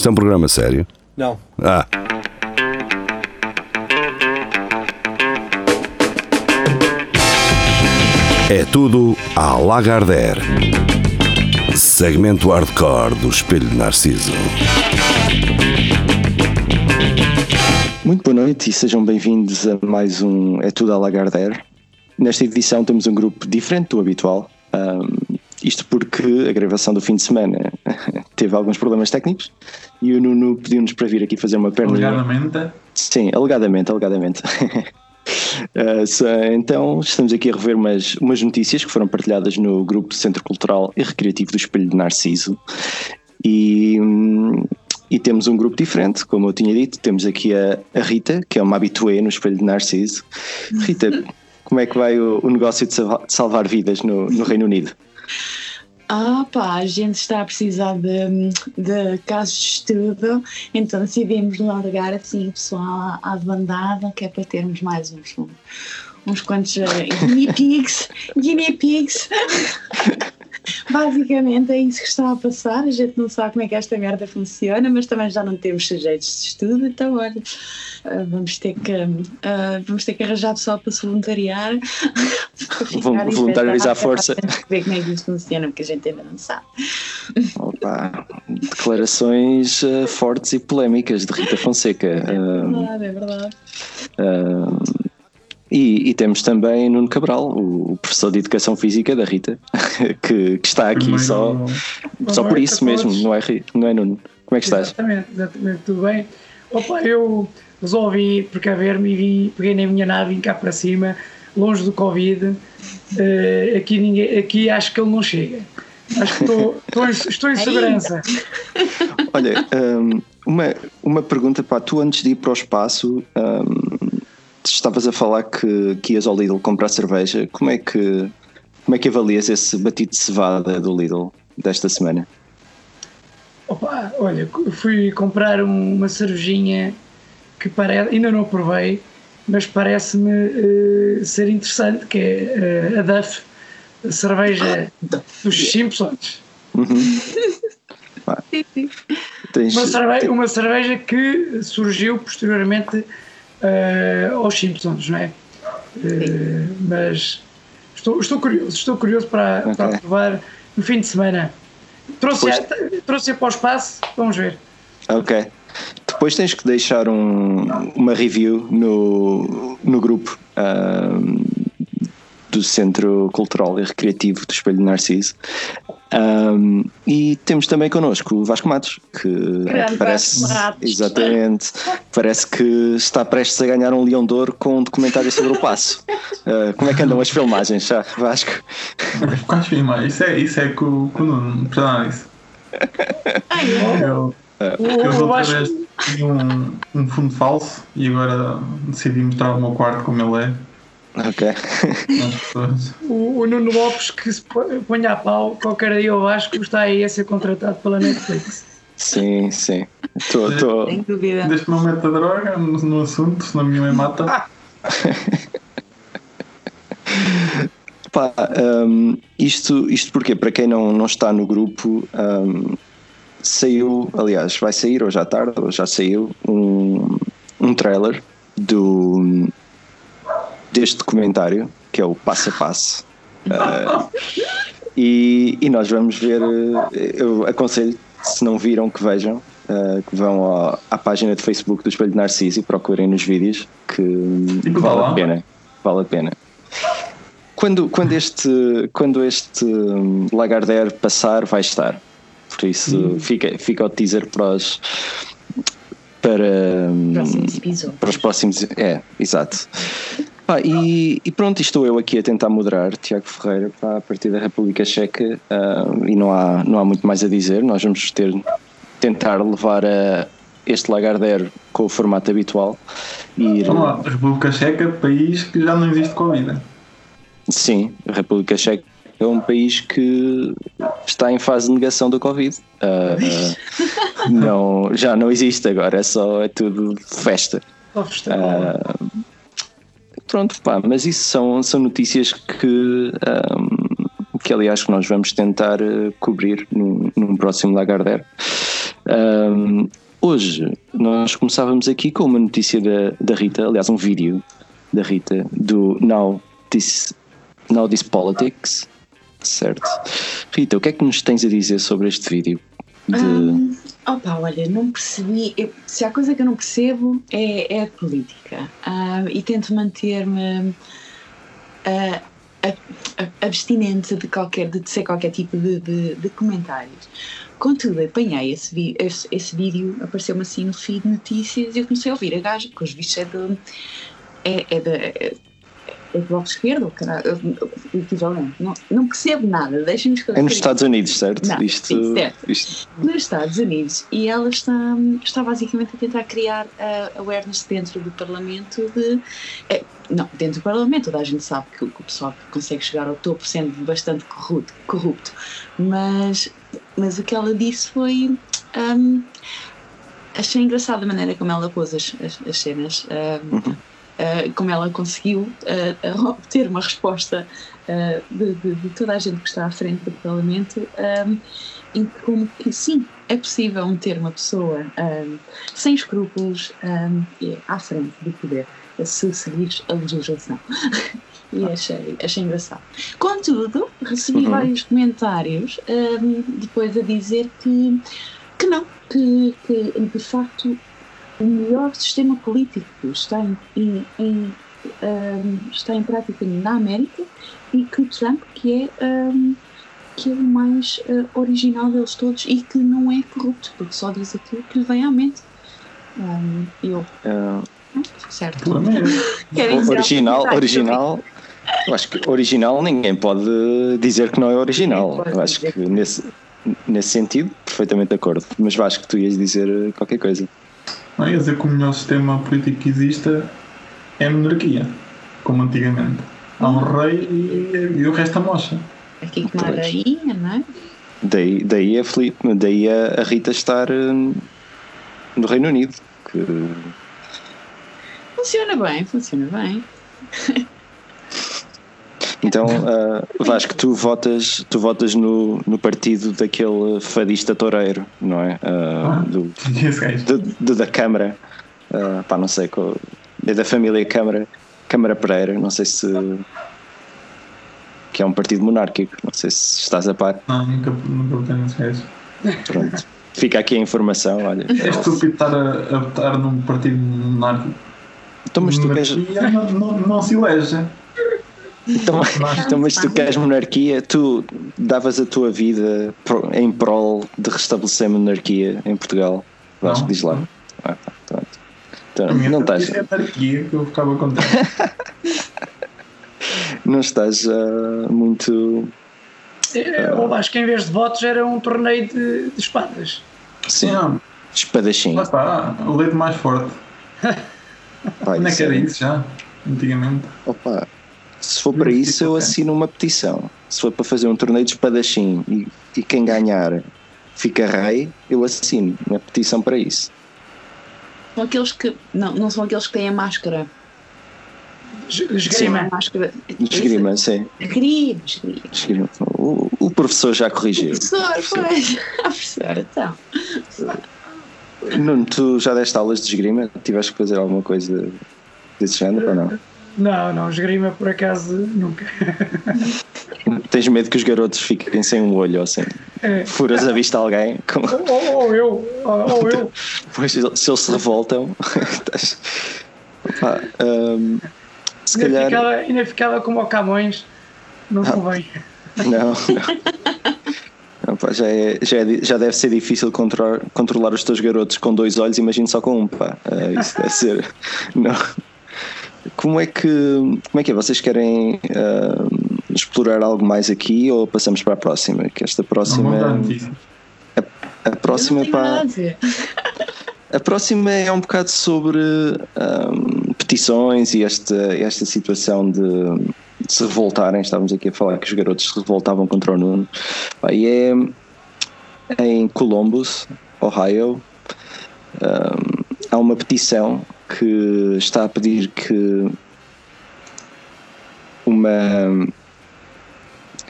Isto é um programa sério? Não. Ah. É tudo à Lagardère. Segmento hardcore do Espelho de Narciso. Muito boa noite e sejam bem-vindos a mais um É Tudo à Lagardère. Nesta edição temos um grupo diferente do habitual. Um, isto porque a gravação do fim de semana teve alguns problemas técnicos e o Nuno pediu-nos para vir aqui fazer uma perna. Alegadamente? Sim, alegadamente, alegadamente. Uh, so, então estamos aqui a rever umas, umas notícias que foram partilhadas no grupo Centro Cultural e Recreativo do Espelho de Narciso e, e temos um grupo diferente, como eu tinha dito, temos aqui a, a Rita, que é uma habituê no Espelho de Narciso. Rita, como é que vai o, o negócio de salvar, de salvar vidas no, no Reino Unido? Ah, pá, a gente está a precisar de, de casos de estudo, então decidimos largar assim o pessoal à bandada, que é para termos mais uns, uns quantos uh, guinea pigs, guinea pigs. Basicamente é isso que está a passar. A gente não sabe como é que esta merda funciona, mas também já não temos sujeitos de estudo, então olha, uh, vamos ter que uh, vamos ter que arranjar pessoal para se voluntariar. Vamos voluntários à força. Ver como é que isto funciona, porque a gente ainda não sabe. Opa, declarações uh, fortes e polémicas de Rita Fonseca. É verdade, é verdade. E, e, temos também Nuno Cabral, o, professor de Educação Física da Rita, que, que está aqui Primeiro, só, só por isso mesmo, não é, não é Nuno? Como é que estás? Exatamente, exatamente, tudo bem. Opa, eu resolvi precaver-me e vim, peguei na minha nave vim cá para cima, longe do Covid. Uh, aqui, ninguém, aqui acho que ele não chega. Acho que estou, estou, em, estou em segurança. Olha, um, uma, uma pergunta para tu antes de ir para o espaço. Um, estavas a falar que, que ias ao Lidl comprar cerveja. Como é que como é que avalias esse batido de cevada do Lidl desta semana? Opa, olha, fui comprar uma cervejinha que parece, ainda não provei, mas parece-me uh, ser interessante, que é uh, a Duff, a cerveja dos Simpsons. Uhum. Tens, uma, cerveja, uma cerveja que surgiu posteriormente uh, aos Simpsons, não é? Uh, mas estou, estou curioso, estou curioso para, okay. para provar no fim de semana. Trouxe-a trouxe para o espaço, vamos ver. Ok. Depois tens que deixar um, uma review no, no grupo um, do Centro Cultural e Recreativo do Espelho de Narciso. Um, e temos também connosco o Vasco Matos, que Grande parece Matos. exatamente parece que está prestes a ganhar um Leão de Ouro com um documentário sobre o passo. Uh, como é que andam as filmagens, já, Vasco? Quais filmagens? Isso é, isso é com, com o Nuno, não isso. Ai, é. Eu, eu outra vez tinha um, um fundo falso e agora decidi mostrar o meu quarto como ele é. Ok. o, o, Nuno Lopes que se ponha a pau, qualquer dia eu acho que está aí a ser contratado pela Netflix. Sim, sim. Tô, tô... Sem dúvida. Desde que não meta droga no, no assunto, senão a minha mãe mata. Ah. Pá, um, isto, isto porque, para quem não, não está no grupo, um, saiu, aliás, vai sair hoje à tarde, ou já saiu, um, um trailer do deste documentário, que é o Passo a Passo. Uh, e, e, nós vamos ver, eu aconselho, se não viram, que vejam, uh, que vão à, à, página de Facebook do Espelho de Narciso e procurem nos vídeos, que vale a pena. Vale a pena. Quando, quando este, quando este Lagardère passar, vai estar. Por isso, hum. fica, fica o teaser para os, para, para os próximos. É, exato. Ah, e, e, pronto, estou eu aqui a tentar moderar Tiago Ferreira para a partir da República Checa uh, e não há, não há muito mais a dizer. Nós vamos ter tentar levar a este Lagardère com o formato habitual. E ir... Vamos lá, a República Checa, país que já não existe Covid. Sim, a República Checa é um país que está em fase de negação do Covid. Uh, não, já não existe agora, é só é tudo festa. Uh, pronto, pá, mas isso são, são notícias que, um, que aliás que nós vamos tentar uh, cobrir num, num próximo Lagardère. Um, hoje nós começávamos aqui com uma notícia da, da Rita, aliás, um vídeo da Rita do Now This, Now This Politics. Certo. Rita, o que é que nos tens a dizer sobre este vídeo? De... Um, opa, olha, não percebi. Eu, se há coisa que eu não percebo é, é a política. Uh, e tento manter-me uh, abstinente de, qualquer, de ser qualquer tipo de, de, de comentários. Contudo, apanhei esse, esse, esse vídeo, apareceu-me assim no feed de notícias e eu comecei a ouvir a gaja, que os vistos é de. É, é de. É, é bloco esquerdo, equivalente. Não, não percebo nada, deixem-me É nos Estados Unidos, certo? Não, isto, sim, certo. Isto... Nos Estados Unidos. E ela está, está basicamente a tentar criar a awareness dentro do Parlamento de. É, não, dentro do Parlamento, toda a gente sabe que, que o pessoal que consegue chegar ao topo sendo bastante corrupto, corrupto. Mas, mas o que ela disse foi. Um, achei engraçada a maneira como ela pôs as, as, as cenas. Um, uhum. Uh, como ela conseguiu uh, obter uma resposta uh, de, de, de, toda a gente que está à frente do Parlamento, um, em como que sim, é possível ter uma pessoa um, sem escrúpulos um, à frente do poder se seguires a legislação. e achei, achei engraçado. Contudo, recebi uhum. vários comentários depois a dizer que, que não, que, que de facto o melhor sistema político está em, em, em um, está em prática na América e que o Trump que é um, que é o mais uh, original deles todos e que não é corrupto, porque só diz aquilo que lhe vem à mente. Um, eu uh, Certo. original, original. Eu acho que original ninguém pode dizer que não é original. Eu acho que nesse, nesse sentido, perfeitamente de acordo. Mas acho que tu ias dizer qualquer coisa. Não, ia dizer que o melhor sistema político que existe é a monarquia, como antigamente. Há um rei e, e o resto a mocha. Aqui com uma rainha, não é? Daí, daí, a, Felipe, daí a, a Rita estar hum, no Reino Unido. Que Funciona bem, funciona bem. Então, uh, Vasco, tu votas, tu votas no, no partido daquele fadista toureiro, não é? Uh, do, do, do, da Câmara, uh, pá, não sei, qual, é da família Câmara, Câmara Pereira, não sei se. que é um partido monárquico, não sei se estás a par. Não, nunca, nunca tenho acesso. Pronto, fica aqui a informação, olha. É estúpido estar a, a votar num partido monárquico então, mas tu queres. Não, não, não se elege. Então, então, mas tu queres monarquia, tu davas a tua vida em prol de restabelecer a monarquia em Portugal? Vasco, diz lá. Ah, tá, então, não estás. É monarquia que eu ficava contente. não estás uh, muito. Eu acho que em vez de votos era um torneio de, de espadas. Sim, não. espadachim. Lá está, o leite mais forte. Pá, Onde é que era isso já? Antigamente? Opa, se for para isso, eu assino uma petição. Se for para fazer um torneio de espadachim e, e quem ganhar fica rei, eu assino uma petição para isso. São aqueles que. Não, não são aqueles que têm a máscara. Esgrima. Máscara. Esgrima, sim. Esgrima, esgrima. O, o professor já corrigiu. O professor, pois. A professora, então. Nuno, tu já deste aulas de esgrima? Tiveste que fazer alguma coisa desse género ou não? Não, não, esgrima por acaso nunca. Tens medo que os garotos fiquem sem um olho ou sem. É. Furas a vista alguém? Com... Ou, ou, eu, ou, eu. Pois, se eles se revoltam. ah, um, se ainda, calhar... ficava, ainda ficava como o Camões, não ah, convém. Não, não. Pá, já, é, já, é, já deve ser difícil controlar, controlar os teus garotos com dois olhos, imagino só com um, pá. Uh, isso deve ser. Não. Como é que como é que é? Vocês querem uh, explorar algo mais aqui ou passamos para a próxima? Que esta próxima. A, a próxima pá, A próxima é um bocado sobre um, petições e esta, esta situação de de se revoltarem. Estávamos aqui a falar que os garotos se revoltavam contra o Nuno. E é em Columbus, Ohio. Um, há uma petição que está a pedir que uma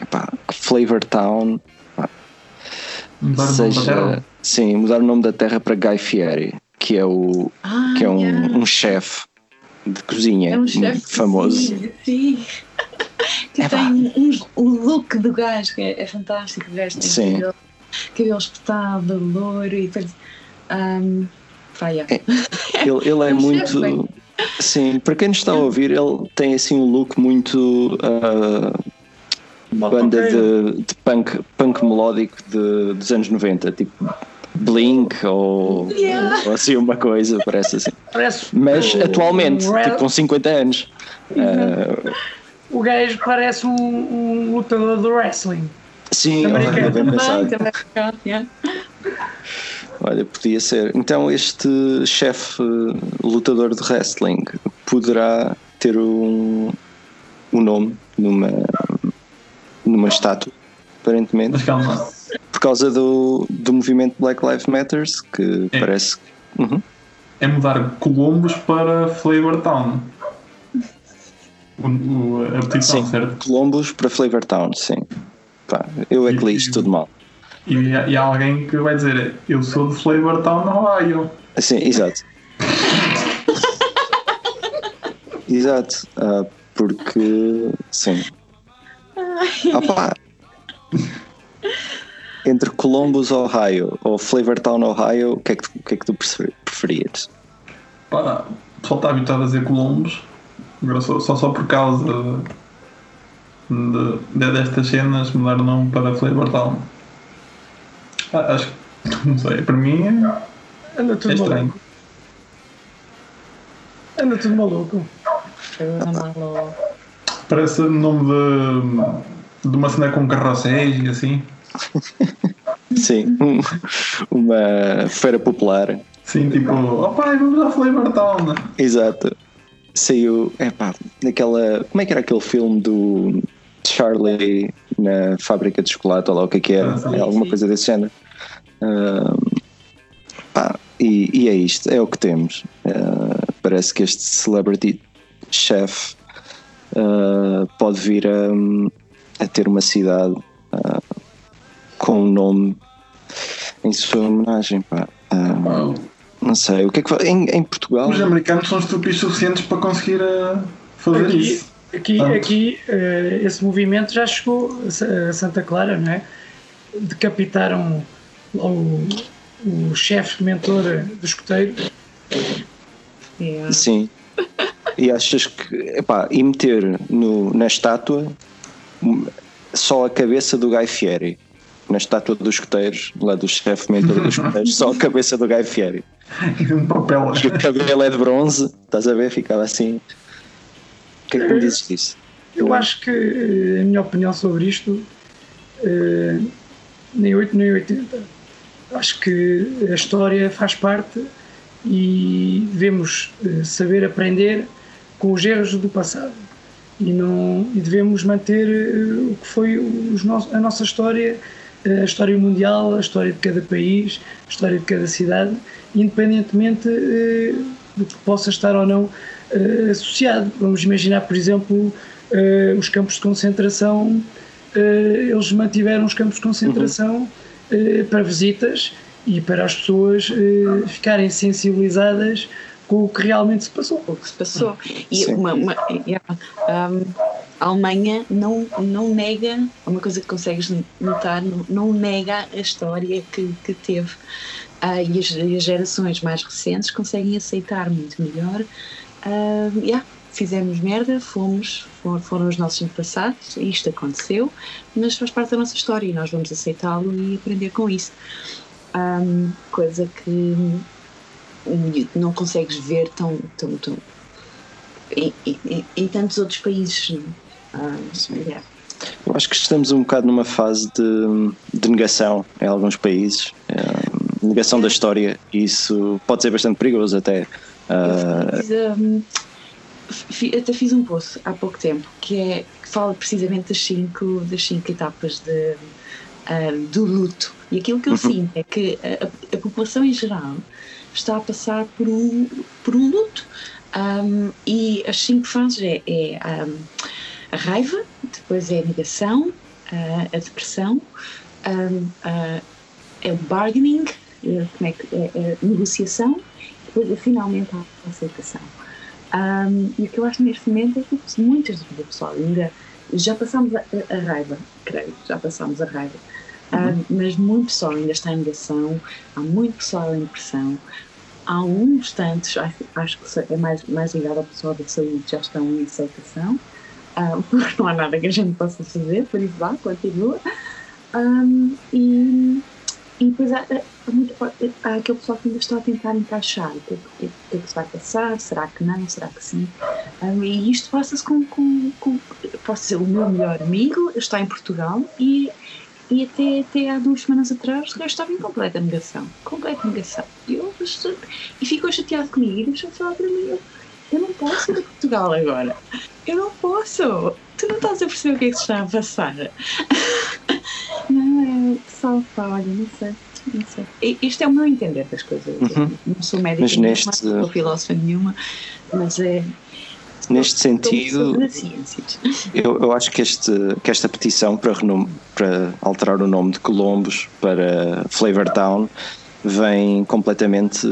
epá, Flavor Town seja Sim, mudar o nome da terra para Guy Fieri, que é, o, Ah, que é um, yeah. um chefe de cozinha É um chefe de famoso. cozinha, Sim. Que tem um, o look do gajo, que é, é fantástico. O gajo tem Sim. cabelo, cabelo espetado, loiro e depois. Um, yeah. Ele, ele é muito. bem. Sim, para quem nos está a ouvir, ele tem assim um look muito. ah, banda de, de punk, punk melódico de, dos anos 90, tipo Blink ou, Yeah. ou assim uma coisa, parece assim. Parece Mas o- atualmente, o, tipo, com 50 anos. ah, o gajo parece um, um lutador de wrestling. sim, Americano olha, bem Também, pensado. também, yeah. Olha, podia ser. Então, este chefe eh, lutador de wrestling poderá ter um, um nome numa, numa estátua, aparentemente, Mas calma, por causa do, do movimento Black Lives Matters, que É. parece. Uhum. é mudar Columbus para Flavor Town. O, o, a petição, Sim, certo? Columbus para Flavortown, sim. Pá, eu é que li isto tudo mal. E, há- e há alguém que vai dizer: Eu sou de Flavor Town, Ohio. Sim, exato. exato. ah, porque. Sim. Opa. Entre Columbus, Ohio ou Flavortown, Ohio, o que é que, que, é que tu prefer- preferias? Pá, o pessoal está habituado a dizer Columbus, agora só, só, só por causa de, de- destas cenas mudar o nome para Flavor Town. Ah, acho que, não sei, para mim é, Anda é tudo estranho. maluco. Anda tudo maluco. Parece nome de, de uma cena com carrosséis e assim. Sim, um- uma feira popular. Sim, tipo, oh pai, vamos à Flavor Town. Exato. Saiu, epá, naquela. Como é que era aquele filme do Charlie na fábrica de chocolate, ou lá o que é que era? Ah, É alguma sim. coisa desse género. Ahm, pá, e, e é isto, é o que temos. Ah, parece que este celebrity chef ah, pode vir a, a ter uma cidade com um nome em sua homenagem. Pá. Não sei, o que é que em, em Portugal? Os americanos são estúpidos suficientes para conseguir fazer Aqui, isso. Aqui, aqui eh, esse movimento já chegou a Sa- a Santa Clara, não é? Decapitaram o, o chefe mentor do escoteiro. Yeah. Sim. E achas que. Epá, e meter no, na estátua só a cabeça do Guy Fieri. Na estátua dos escoteiros, lá do chefe mentor dos escoteiros, só a cabeça do Guy Fieri. E um papel. E o cabelo é de bronze, estás a ver? Ficava assim. Que é que me dizes disso? Eu acho que eh, a minha opinião sobre isto, eh, nem 8 nem 80. Acho que a história faz parte e devemos eh, saber aprender com os erros do passado e, não, e devemos manter o que foi os nosso, a nossa história, a história mundial, a história de cada país, a história de cada cidade, independentemente do que possa estar ou não eh, associado. Vamos imaginar, por exemplo, eh, os campos de concentração, eh, eles mantiveram os campos de concentração eh, para visitas e para as pessoas ficarem sensibilizadas com o que realmente se passou. o que se passou. E uma, uma- yeah, um, a Alemanha não, não nega, uma coisa que consegues notar, não, não nega a história que, que teve. Ah, e, as, e as gerações mais recentes conseguem aceitar muito melhor. Ah, yeah, fizemos merda, fomos, for- foram os nossos antepassados, isto aconteceu, mas faz parte da nossa história e nós vamos aceitá-lo e aprender com isso. Um, coisa que um não consegues ver tão, tão, tão em, em, em tantos outros países. não? Ah, yeah. Eu acho que estamos um bocado numa fase de, de negação em alguns países. eh, negação da história. E isso pode ser bastante perigoso até. Ah, Fiz, um, fi- até fiz um post há pouco tempo que, é, que fala precisamente das cinco, das cinco etapas de, ah, do luto. E aquilo que eu sinto é que a, a- a população em geral está a passar por um, por um luto. Um, e as cinco fases é, é, um, a raiva, depois é a negação, ah, a depressão, um, ah, é o bargaining eh, como é que é, é negociação, depois finalmente a aceitação. Um, e o que eu acho neste momento é que muitas vezes, pessoal, ainda já passámos a, a, raiva, creio, já passámos a raiva. Uhum. mas muito pessoal ainda está em negação, há muito pessoal em depressão, há uns tantos, acho, acho que é mais, mais ligado ao pessoal da saúde, já estão em aceitação, porque não há nada que a gente possa fazer, por isso vá, continua. Um, e, e depois há, há, muito, há aquele pessoal que ainda está a tentar encaixar o que, é que, é que se vai passar, será que não, será que sim. Um, e isto passa-se com, com, com. Posso ser o meu melhor amigo, está em Portugal e e até, até há duas semanas atrás gajo estava em completa negação. Completa negação. E, eu, e ficou chateado comigo e deixou-me falar para mim. Eu, eu não posso ir a Portugal agora. Eu não posso. Tu não estás a perceber o que é que se está a passar. só olha, não sei. Não sei. Isto é o meu entender das coisas. Uhum. Não sou médica, mas neste... não sou filósofa nenhuma, mas é, neste sentido, eu, eu acho que, este, que esta petição para, para alterar o nome de Colombos para Flavor Town vem completamente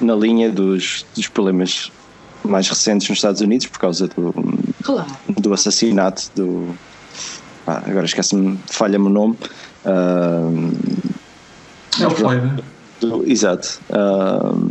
na linha dos, dos problemas mais recentes nos Estados Unidos por causa do, claro. do assassinato do. Ah, agora esquece-me, falha-me o nome. Uh, é o Flavor. Exato. Uh,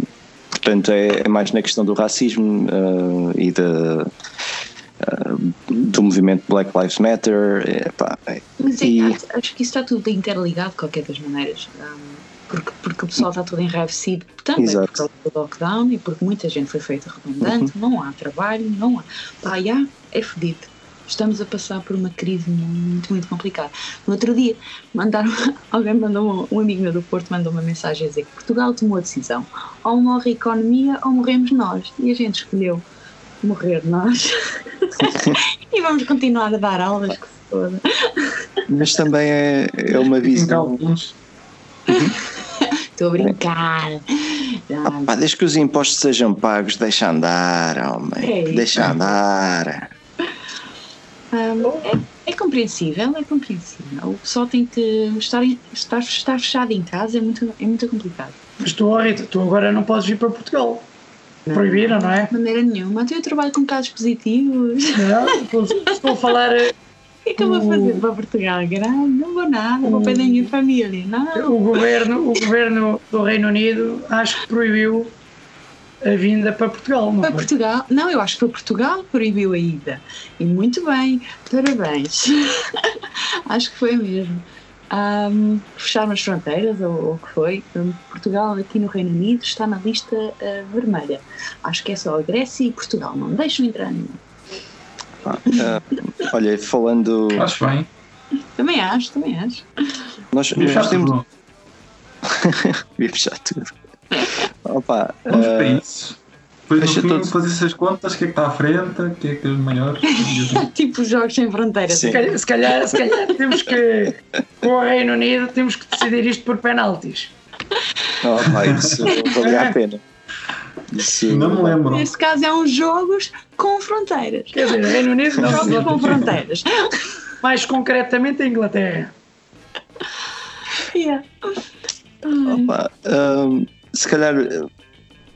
Portanto, é, é mais na questão do racismo uh, e de, uh, do movimento Black Lives Matter. É, pá, é, Mas é, e... acho que isso está tudo interligado de qualquer das maneiras. Um, porque, porque o pessoal está todo enraivecido também Exato. por causa do lockdown e porque muita gente foi feita redundante, uhum. não há trabalho, não há. Pá, já, é fedido estamos a passar por uma crise muito, muito complicada. No outro dia, mandaram, alguém mandou, um amigo meu do Porto mandou uma mensagem a dizer que Portugal tomou a decisão: ou morre a economia ou morremos nós. E a gente escolheu morrer nós. e vamos continuar a dar aulas que se toda. Mas também é, é uma visão. Estou a brincar. Ah, pá, desde que os impostos sejam pagos, deixa andar, homem. É deixa andar. Um, é, é, compreensível, é compreensível. O pessoal tem que estar, estar, estar fechado em casa é muito, é muito complicado. Mas tu, Rita, tu agora não podes vir para Portugal. Não, Proibiram, não é? De maneira nenhuma. Então eu trabalho com casos positivos. Não, estou a falar. O que é que eu vou fazer para Portugal? Não vou nada, vou para a minha família. Não. O governo, o governo do Reino Unido acho que proibiu a vinda para Portugal, não Para foi? Portugal? Não, eu acho que foi Portugal que proibiu a ida. E muito bem, parabéns. acho que foi mesmo. Um, fecharam as fronteiras, ou o que foi. Portugal, aqui no Reino Unido, está na lista uh, vermelha. Acho que é só a Grécia e Portugal, não deixam entrar nenhum. Ah, uh, olha, falando. Acho bem. Também acho, também acho. Nós, nós temos. Ia fechar tudo. Opa, Vamos uh, para isso. Depois no fim todos... fazer essas contas, o que é que está à frente, o que é que é os maiores. tipo jogos sem fronteira. Se calhar, se calhar, se calhar temos que, com o Reino Unido, temos que decidir isto por penaltis. Opa, isso valia a pena. Isso... Não me lembro. Neste caso é uns jogos com fronteiras. Quer dizer, Reino Unido não jogos com fronteiras. Mais concretamente a Inglaterra. Yeah. Opa, um se calhar,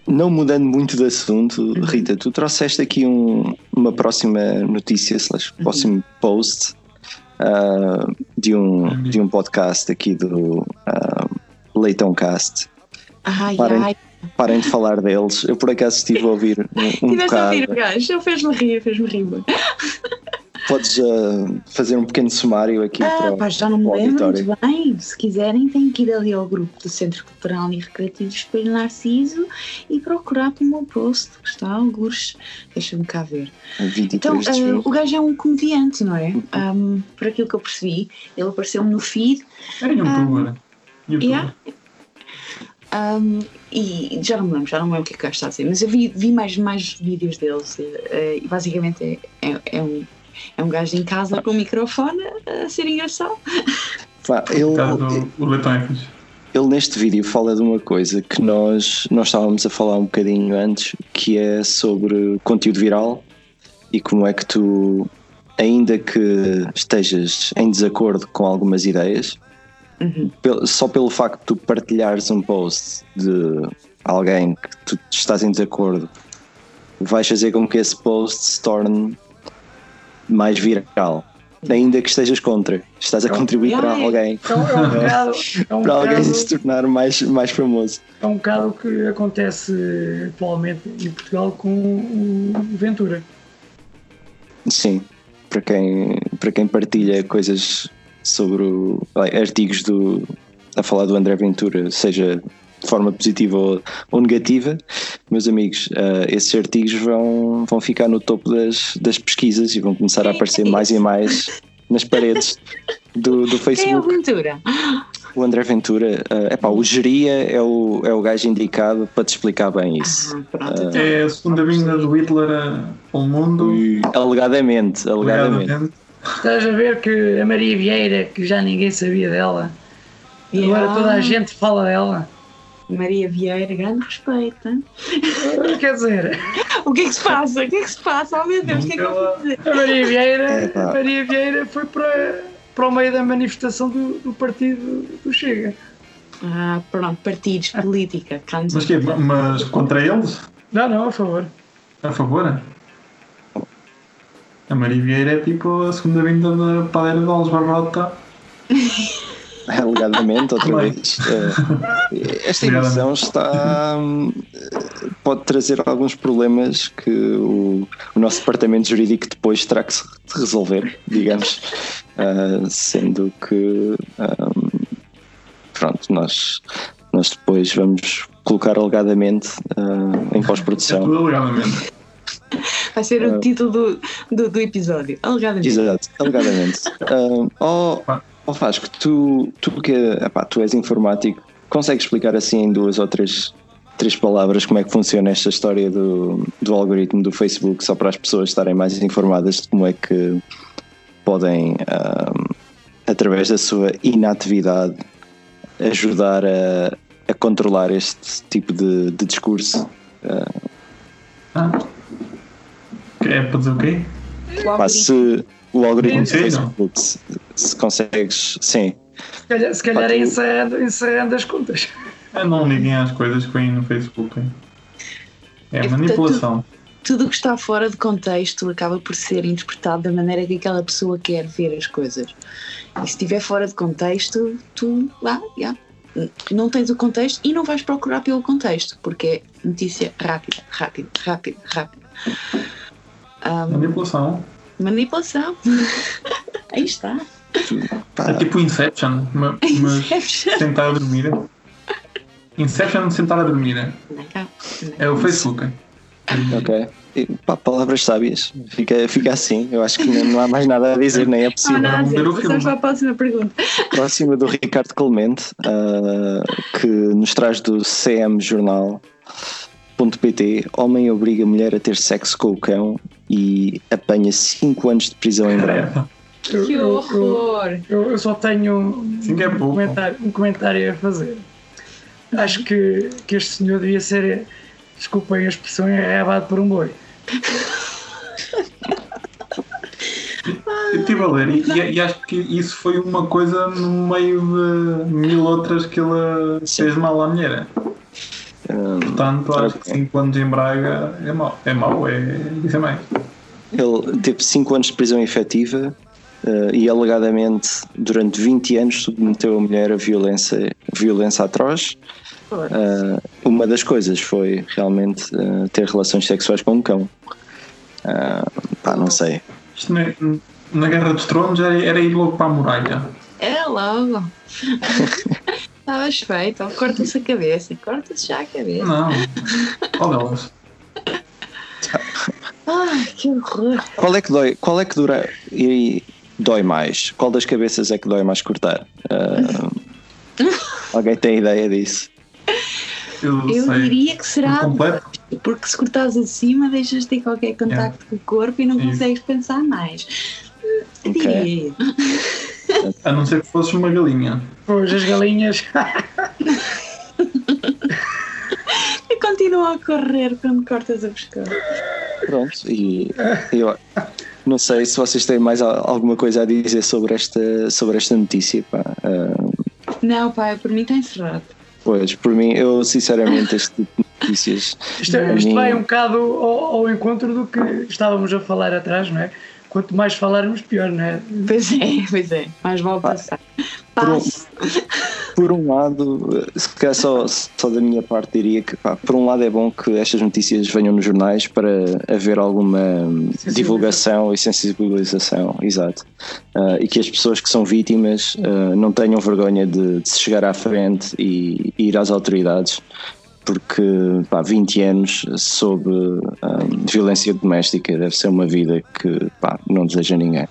não mudando muito de assunto, Rita, tu trouxeste aqui um, uma próxima notícia, slash, uhum. próximo post uh, de, um, de um podcast aqui do uh, Leitão Cast. Ai, parem, ai. parem de falar deles. Eu por acaso estive a ouvir um, um Tiveste bocado. a ouvir o gajo, ele fez-me rir, fez-me rir. Podes uh, fazer um pequeno sumário aqui ah, para, pá, já não me lembro muito bem. Se quiserem, têm que ir ali ao grupo do Centro Cultural e Recreativo Espelho Narciso e procurar pelo meu post, que está alguns. Deixa-me cá ver. Então, uh, o gajo é um comediante, não é? Uhum. Um, por aquilo que eu percebi, ele apareceu-me no feed. É youtuber. Um, yeah. Um, e já não me lembro, já não me lembro o que é que o gajo está a dizer, mas eu vi, vi mais, mais vídeos deles uh, e basicamente é, é, é um é um gajo em casa com o microfone a ser engraçado. Pá, ele, ele, ele neste vídeo fala de uma coisa que nós, nós estávamos a falar um bocadinho antes, que é sobre conteúdo viral e como é que tu, ainda que estejas em desacordo com algumas ideias, Pel- Só pelo facto de tu partilhares um post de alguém que tu estás em desacordo, vais fazer com que esse post se torne mais viral. Ainda que estejas contra, estás a contribuir para alguém, É um, é um bocado, é um para alguém bocado- se tornar mais, mais famoso. é um bocado o que acontece atualmente em Portugal com o Ventura. Sim, para quem, para quem partilha coisas sobre o, artigos do, a falar do André Ventura, seja de forma positiva ou, ou negativa, meus amigos, eh, esses artigos vão, vão ficar no topo das, das pesquisas e vão começar a aparecer mais e mais nas paredes do, do Quem é o Facebook. Ventura? O André Ventura, é epá, o Geria é o, é o gajo indicado para te explicar bem isso. Ah, pronto, então. É a segunda vinda do Hitler ao mundo. Alegadamente, alegadamente. alegadamente. Estás a ver que a Maria Vieira, que já ninguém sabia dela, Yeah. agora toda a gente fala dela. Maria Vieira, grande respeito. hein? Quer dizer, O que é que se passa? O que é que se passa? Oh meu Deus, o que é que eu vou dizer? a Maria Vieira, Epá. a Maria Vieira foi para, para o meio da manifestação do, do partido do Chega. Ah, pronto, partidos, política. Mas, quê? mas contra eles? Não, não, a favor. A favor? A Maria Vieira é tipo a segunda vinda da padeira de Alves Barrota. alegadamente, outra vez. Eh, Esta emissão está. pode trazer alguns problemas que o, o nosso departamento jurídico depois terá que se resolver, digamos. Ah, sendo que. hum, pronto, nós, nós depois vamos colocar alegadamente ah, em É pós-produção. alegadamente. Vai ser o título do, do, do episódio. Alegadamente. Exato, alegadamente. Ah, oh, oh Vasco, tu, tu que epá, tu és informático, consegues explicar assim em duas ou três, três palavras como é que funciona esta história do, do algoritmo do Facebook, só para as pessoas estarem mais informadas de como é que podem, ah, através da sua inatividade, ajudar a, a controlar este tipo de, de discurso? Ah. É para dizer o quê? Pá, se o algoritmo do. Facebook, se, se consegues, sim, Se calhar, se calhar é encerrando, encerrando as contas. Ah, não liguem às coisas que vêm no Facebook. hein? É É, manipulação. Tudo o que está fora de contexto acaba por ser interpretado da maneira que aquela pessoa quer ver as coisas. E se estiver fora de contexto, tu ah, já, não tens o contexto e não vais procurar pelo contexto, porque é notícia rápida, rápida, rápida, rápida. Ah, Manipulação. Manipulação. Aí está. pá, É tipo Inception, ma- mas Inception. sentar a dormir. Inception sentar a dormir. É o Facebook. Ok. E, pá, palavras sábias. Fica, fica assim. Eu acho que não, não há mais nada a dizer, nem é possível. não, vamos ver o passamos filme. para a próxima pergunta. Próxima do Ricardo Clemente, ah, que nos traz do cmjornal.pt Homem obriga mulher a ter sexo com o cão e apanha 5 anos de prisão em breve. Eu, Que eu- eu- horror! eu- eu só tenho Sim que é um, comentário, um comentário a fazer. Acho que, que este senhor devia ser, desculpem a expressão, arrebado por um boi. Eu estive a ler e, e- e acho que isso foi uma coisa no meio de mil outras que ele fez mal à mulher. Ah, Portanto, acho que Ok. 5 anos em Braga é mau. É mau, é, isso é mais. Ele teve 5 anos de prisão efetiva eh, e alegadamente durante 20 anos submeteu a mulher a violência, violência atroz. Eh, uma das coisas foi realmente eh, ter relações sexuais com um cão. Pá, não sei. Isto na, na Guerra dos Tronos era, era ir logo para a muralha. É logo. Estavas feito, corta-se a cabeça, corta-se já a cabeça. Não. Qual delas? Ai, que horror. Qual é que dói? Qual é que dura e dói mais? Qual das cabeças é que dói mais cortar? Ah, alguém tem ideia disso? Eu, Eu sei. diria que será porque se cortares acima deixas de ter qualquer contacto com o corpo e não consegues pensar mais. Ok. Diria. A não ser que fosse uma galinha. Pois as galinhas. E continua a correr quando cortas a pescoço. Pronto, e eu não sei se vocês têm mais al- alguma coisa a dizer sobre esta, sobre esta notícia. pá. Ah, Não, pá, por mim está encerrado. Pois, por mim, eu sinceramente, este tipo de notícias. Isto, a isto mim- vai um bocado ao, ao encontro do que estávamos a falar atrás, não é? Quanto mais falarmos, pior, não é? Pois é, pois é. Mais vale passar. por um-. Por um lado, se calhar só, só da minha parte diria que, pá, por um lado é bom que estas notícias venham nos jornais para haver alguma divulgação e sensibilização, exato. Ah, e que as pessoas que são vítimas ah, não tenham vergonha de, de se chegar à frente e, e ir às autoridades, porque pá, 20 anos sob ah, violência doméstica deve ser uma vida que pá, não deseja ninguém.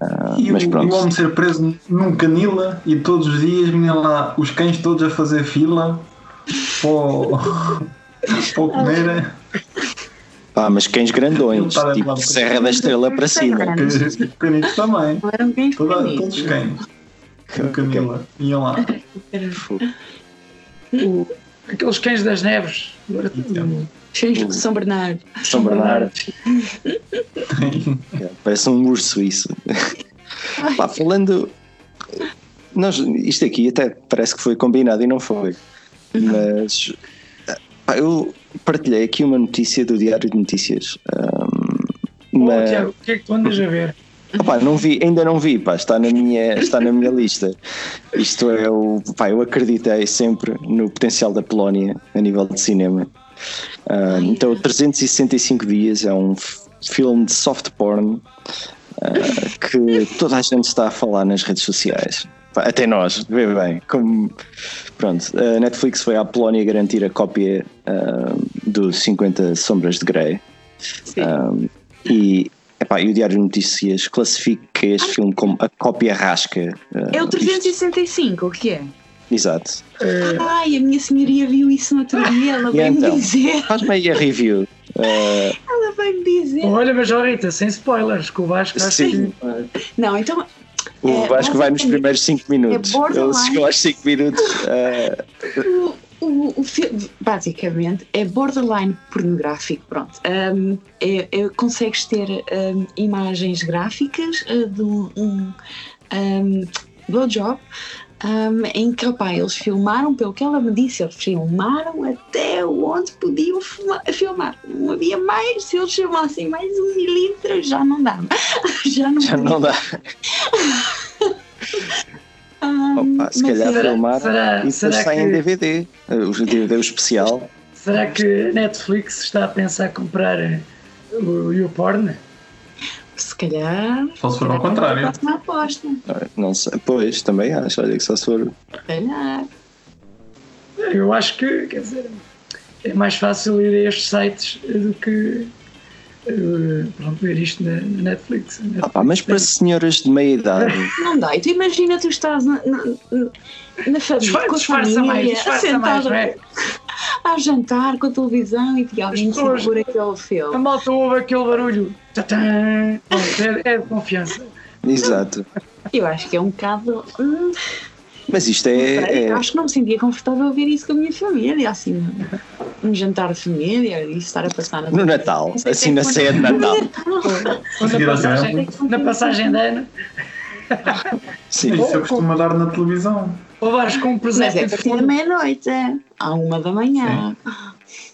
Ah, E, mas o, pronto. o homem ser preso num canila e todos os dias vinha lá os cães todos a fazer fila para comer. Pá, mas cães grandões, tá tipo Serra da Estrela para cima. Os pequenitos também. Toda, todos os cães. No canila. Iam lá. O- aqueles cães das neves. Agora, Então. Cheios de São Bernardo. São Bernardo. Parece um urso isso. Pá, falando. Nós, isto aqui até parece que foi combinado e não foi. Mas pá, eu partilhei aqui uma notícia do Diário de Notícias. Ahm, Oh, uma- Tiago, o que é que tu andas a ver? Opá, não vi, ainda não vi, pá, está na minha, está na minha lista. Isto é o, pá, eu acreditei sempre no potencial da Polónia a nível de cinema. Ah, então, 365 dias é um filme de soft porn ah, que toda a gente está a falar nas redes sociais. Pá, até nós, vê bem. Como, pronto, a Netflix foi à Polónia garantir a cópia ah, do 50 Sombras de Grey. Sim. Um, e, epá, e o Diário de Notícias classifica este filme como a cópia rasca. É o isto- 365, o que é? Exato. Eh, Ai, a minha senhoria viu isso no outro dia. Ela veio-me então? dizer. Faz-me aí a review. Uh, Ela veio-me dizer. olha, mas ó Rita, sem spoilers, que o Vasco acho Sim. que. Não, então. o É, Vasco vai nos primeiros 5 minutos. é. Ele chegou aos 5 minutos. uh, O, o, filme, basicamente, é borderline pornográfico. Pronto. Um, é, é- consegues ter um, imagens gráficas uh, de um, um, um blowjob. um, em que opá, eles filmaram, pelo que ela me disse, eles filmaram até onde podiam filma- filmar. Não havia mais, se eles filmassem mais um milímetro, já não dava. Já não, já não dá. Um, Opa, se calhar é- filmar será- e depois será sai em que- DVD. uh, O DVD especial. Será que Netflix está a pensar comprar eh, o YouPorn? Se calhar. Só se for ao contrário. a próxima aposta. Uh, Não sei. Pois, também acho. Olha que só se for. Se calhar. Eu acho que, quer dizer, é mais fácil ir a estes sites do que pronto, ver isto na, na Netflix. Ah, pá, mas para senhoras de meia idade. Não dá. E tu imagina, tu estás na, na, na família, com a família, mais, disfarça mais, a jantar com a televisão e que alguém As pessoas- segura aquele A filme. malta ouve aquele barulho. É, é de confiança. Exato. Eu acho que é um bocado. hum, Mas isto é. é- Acho que não me sentia confortável a ver isso com a minha família, assim, um jantar de família e estar a passar na no Natal. Assim na ceia de Natal. Ou na passagem, na passagem de ano, Sim. Isso eu costumo dar na televisão. levares com um Mas é presente a partir da meia-noite, é. à uma da manhã.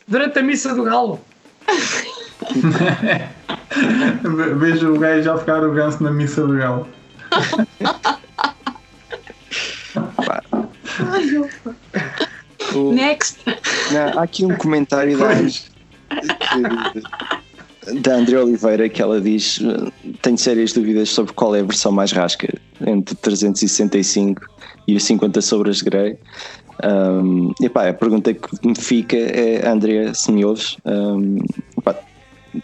durante a missa do galo. Ve- Vejo o gajo a ficar o ganso na missa do galo. O- Next! não, há aqui um comentário da, da André Oliveira que ela diz: Tenho sérias dúvidas sobre qual é a versão mais rasca entre 365 e os 50 sobras de Grey. Um, e pá, a pergunta que me fica é: André, se me ouves, um,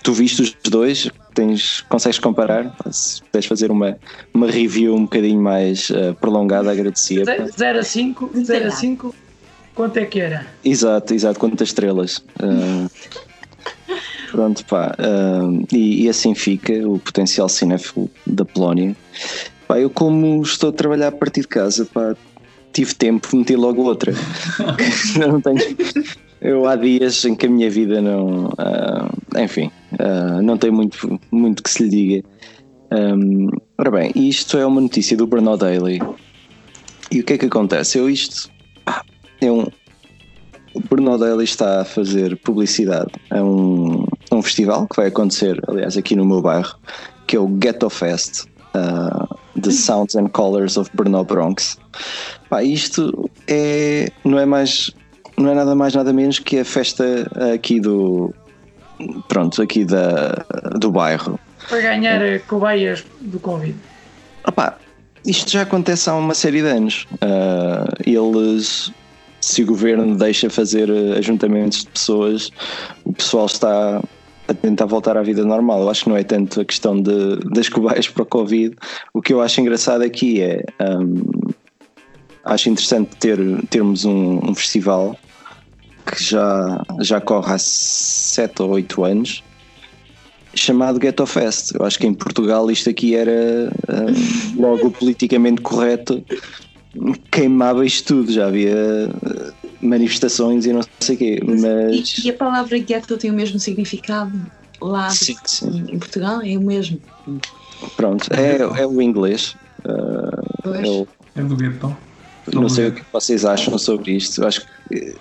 tu viste os dois? Tens, consegues comparar? Se puderes fazer uma, uma review um bocadinho mais uh, prolongada, agradecia. pá. 0 a 5, 0 a 5, quanto é que era? Exato, exato, quantas estrelas. Ah, pronto, pá. ah, e, e assim fica o potencial cinéfilo da Polónia. Pá, eu como estou a trabalhar a partir de casa, pá, tive tempo, meti logo outra. não tenho, eu há dias em que a minha vida não. ah, enfim, ah, não tem muito, muito que se lhe diga. Um, ora bem, isto é uma notícia do Burnout Daily E o que é que acontece? Eu isto ah, é um. O Bruno Daly está a fazer publicidade a um, um festival que vai acontecer, aliás, aqui no meu bairro, que é o Ghetto Fest, uh, The Sounds and Colors of Brno Bronx. Pá, isto é, não é mais, não é nada mais nada menos que a festa aqui do, pronto, aqui da, do bairro. Para ganhar eh, cobaias do Covid. Opá, isto já acontece há uma série de anos. Uh, eles, se o governo deixa fazer eh, ajuntamentos de pessoas, o pessoal está a tentar voltar à vida normal. Eu acho que não é tanto a questão de, das cobaias para o Covid. O que eu acho engraçado aqui é. Um, acho interessante ter, termos um, um, festival que já, já corre há 7 ou 8 anos chamado Ghetto Fest. Eu acho que em Portugal isto aqui era uh, logo politicamente correto, queimava isto tudo, já havia uh, manifestações e não sei o quê. Mas... E, e, a palavra ghetto tem o mesmo significado lá sim, sim. em Portugal? É o mesmo. Pronto, é, é o inglês. Uh, é, o, é do ghetto. Não sei o que vocês acham sobre isto. Eu acho que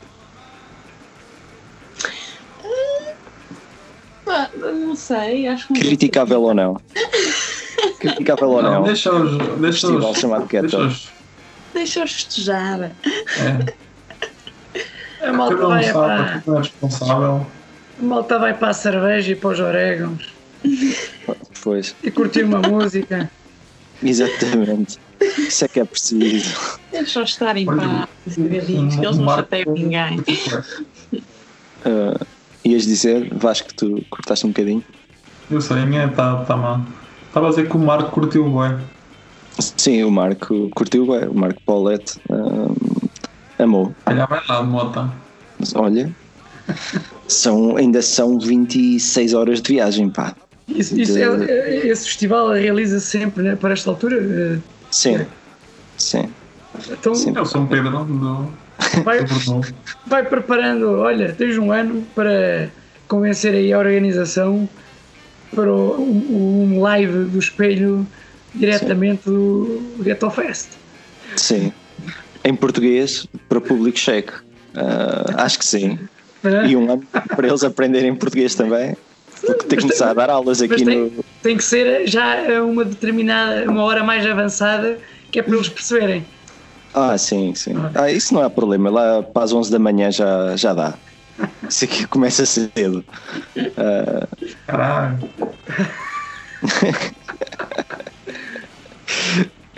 não sei, acho que. Criticável ou não? Criticável ou não? Deixa-os. Deixa-os. chamado Deixa-os. Deixa-os festejar. É. A malta Cada um vai sabe para. é responsável. A malta vai para a cerveja e para os orégãos Pois, e curtir uma música. exatamente. Isso é que é preciso. Deixa-os estar em Olha, paz, eles não chateiam ninguém. Uh, ias dizer, Vasco, que tu cortaste um bocadinho? Eu sei, a minha está tá má. Estava a dizer que o Marco curtiu bem. Sim, o Marco curtiu bem, o Marco Paulette um, amou. Olha, vai lá, Mota. Mas olha, são, ainda são 26 horas de viagem, pá. Isso, isso é- é- esse festival realiza sempre né, para esta altura. eh, Sim, sim. Então Sim. É o São Pedro do, vai, vai preparando, olha, tens um ano para convencer aí a organização para o- um, live do espelho diretamente do Ghetto Fest. Sim. Em português, para público checo. Ah, acho que sim. E um ano para eles aprenderem português também. Porque tem que começar a dar aulas aqui tem, no. tem que ser já a uma determinada, uma hora mais avançada, que é para eles perceberem. Ah, sim, sim. Ah, isso não há problema. Lá para as 11 da manhã já, já dá. Isso aqui começa cedo. Ah, Caralho.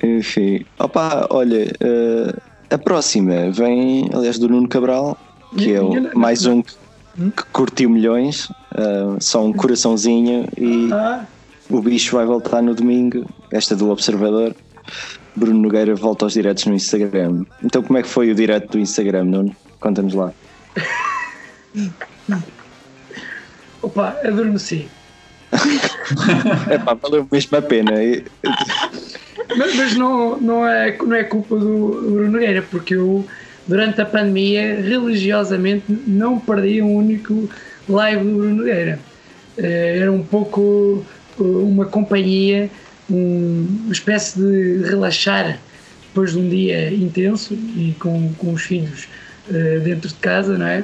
enfim. Opa, olha, ah, a próxima vem, aliás, do Nuno Cabral, que é o, mais um que, que curtiu milhões. ah, só um coraçãozinho e Ah, o bicho vai voltar no domingo. Esta do Observador. Bruno Nogueira volta aos diretos no Instagram. Então, como é que foi o direto do Instagram, Nuno? Conta-nos lá. opa, adormeci. Epá, valeu mesmo a pena. Mas, mas não, não, é, não é culpa do do Bruno Nogueira, porque eu, durante a pandemia, religiosamente não perdi um único live do Bruno Nogueira. Eh, Era um pouco eh, uma companhia, um- uma espécie de relaxar depois de um dia intenso e com, com os filhos eh, dentro de casa, não é?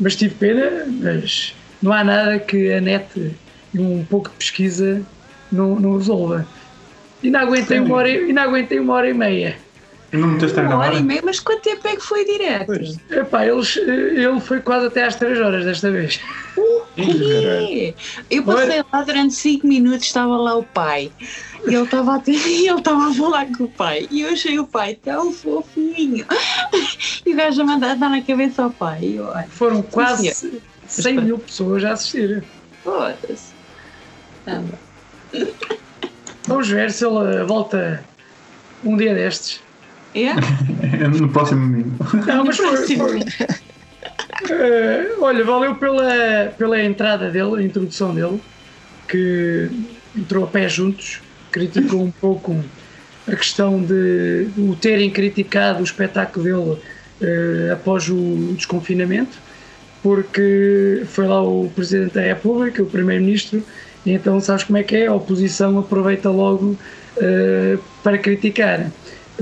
Mas tive pena, mas não há nada que a net e um pouco de pesquisa não, não resolva. E não aguentei uma hora, e- e não aguentei uma hora e meia. Não Uma hora e meia, mas quanto tempo é que foi direto? Epá, eles, eh, ele foi quase até às 3 horas desta vez. É. Eu passei lá durante 5 minutos, estava lá o pai. E ele estava a, ter, ele estava a falar com o pai. E eu achei o pai tão fofinho. E o gajo a mandar dar na cabeça ao pai. E eu, olha, Foram quase senhor. 100 mil pessoas a assistir. foda-se. Tá. Vamos ver se ele volta um dia destes. É? No próximo domingo. Não, mas foi. Eh, olha, valeu pela, pela entrada dele, a introdução dele, que entrou a pé juntos, criticou um pouco a questão de o terem criticado o espetáculo dele eh, após o desconfinamento, porque foi lá o Presidente da República, o Primeiro-Ministro, e então sabes como é que é? A oposição aproveita logo eh, para criticar.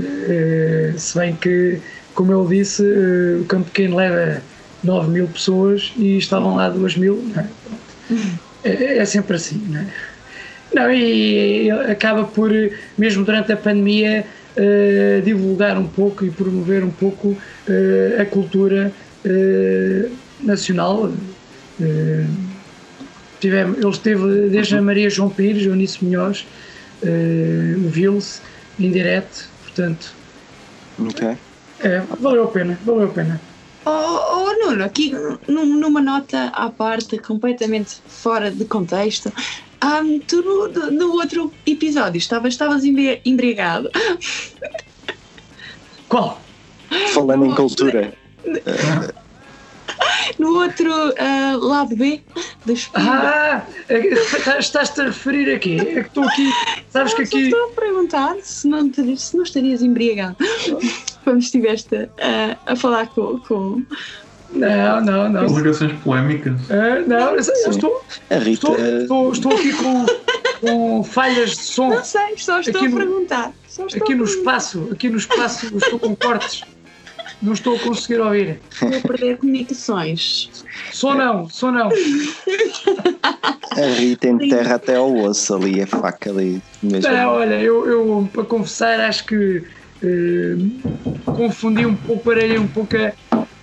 Eh, se bem que, como ele disse, eh, o Campo Pequeno leva 9 mil pessoas e estavam lá 2 mil. é? Pronto. É, é sempre assim, não é? Não, e acaba por, mesmo durante a pandemia, eh, divulgar um pouco e promover um pouco a cultura nacional. Ele esteve desde a Maria João Pires, Eunice Munhoz, eh, viu-se em direto, portanto, Ok. é, valeu a pena, valeu a pena. Oh, oh, Nuno, aqui num- numa nota à parte, completamente fora de contexto, ahm, tu no, no outro episódio estavas, estavas embri- embriagado. Qual? Falando em cultura, No outro ah, lado B do espelho. Ah, é estás-te a referir aqui. É que estou aqui, sabes que Só aqui. estou a perguntar se não, te- se não estarias embriagado quando estiveste a, a falar com, com. Não, não, não. Publicações polémicas. Ah, não, eu eu estou, a Rita. estou, estou, estou aqui com, com falhas de som. Não sei, só estou Aqui a no- perguntar. Só estou Aqui a no perguntar. espaço, aqui no espaço, estou com cortes. Não estou a conseguir ouvir. Estou a perder comunicações. Som não, som não. A Rita enterra até ao osso ali, a faca ali. Mesmo. Não, olha, eu, eu para confessar acho que eh, confundi um pouco, parei um pouco a,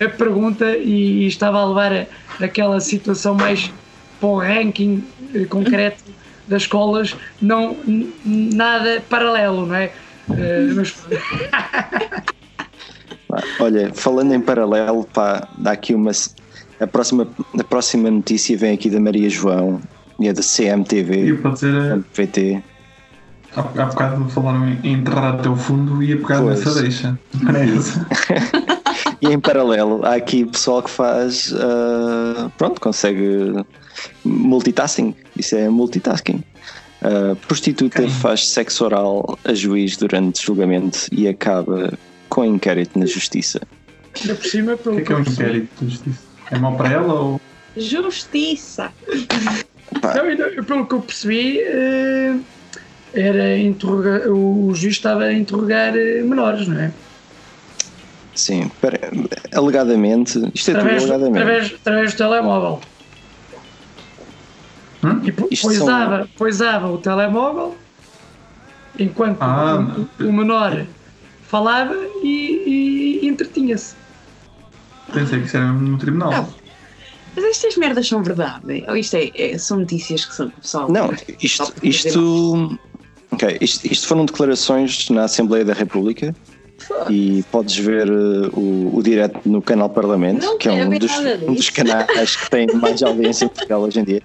a pergunta e, estava a levar a, aquela situação mais para o ranking eh, concreto das escolas, não nada paralelo, não é? Eh, mas Olha, falando em paralelo, pá, dá aqui uma. A próxima, a próxima notícia vem aqui da Maria João e é da E CMTV. para dizer, PT. há, há bocado falaram em enterrar até o fundo e ia pegar Pois. nessa deixa. Parece. E em paralelo, há aqui pessoal que faz. ah, pronto, consegue multitasking. Isso é multitasking. A prostituta Quem? faz sexo oral a juiz durante julgamento e acaba com inquérito na justiça. ainda por cima, O pelo que é que é um inquérito de justiça? É mau para ela ou. Justiça! Não, ainda- pelo que eu percebi, eh, era interroga- o juiz estava a interrogar eh, menores, não é? Sim, para- alegadamente. Isto é tudo através, do- alegadamente. através, através do telemóvel. Hum? E poisava, poisava o telemóvel enquanto Ah. o, o menor falava e, e entretinha-se. Pensei que isso era no tribunal. Ah. Mas estas merdas são verdade? Ou isto é, é- são notícias que são só. Não, isto, isto, ok, isto, isto foram declarações na Assembleia da República e podes ver uh, o, o direto no canal Parlamento, Não que é um dos, um dos canais que tem mais audiência em Portugal hoje em dia.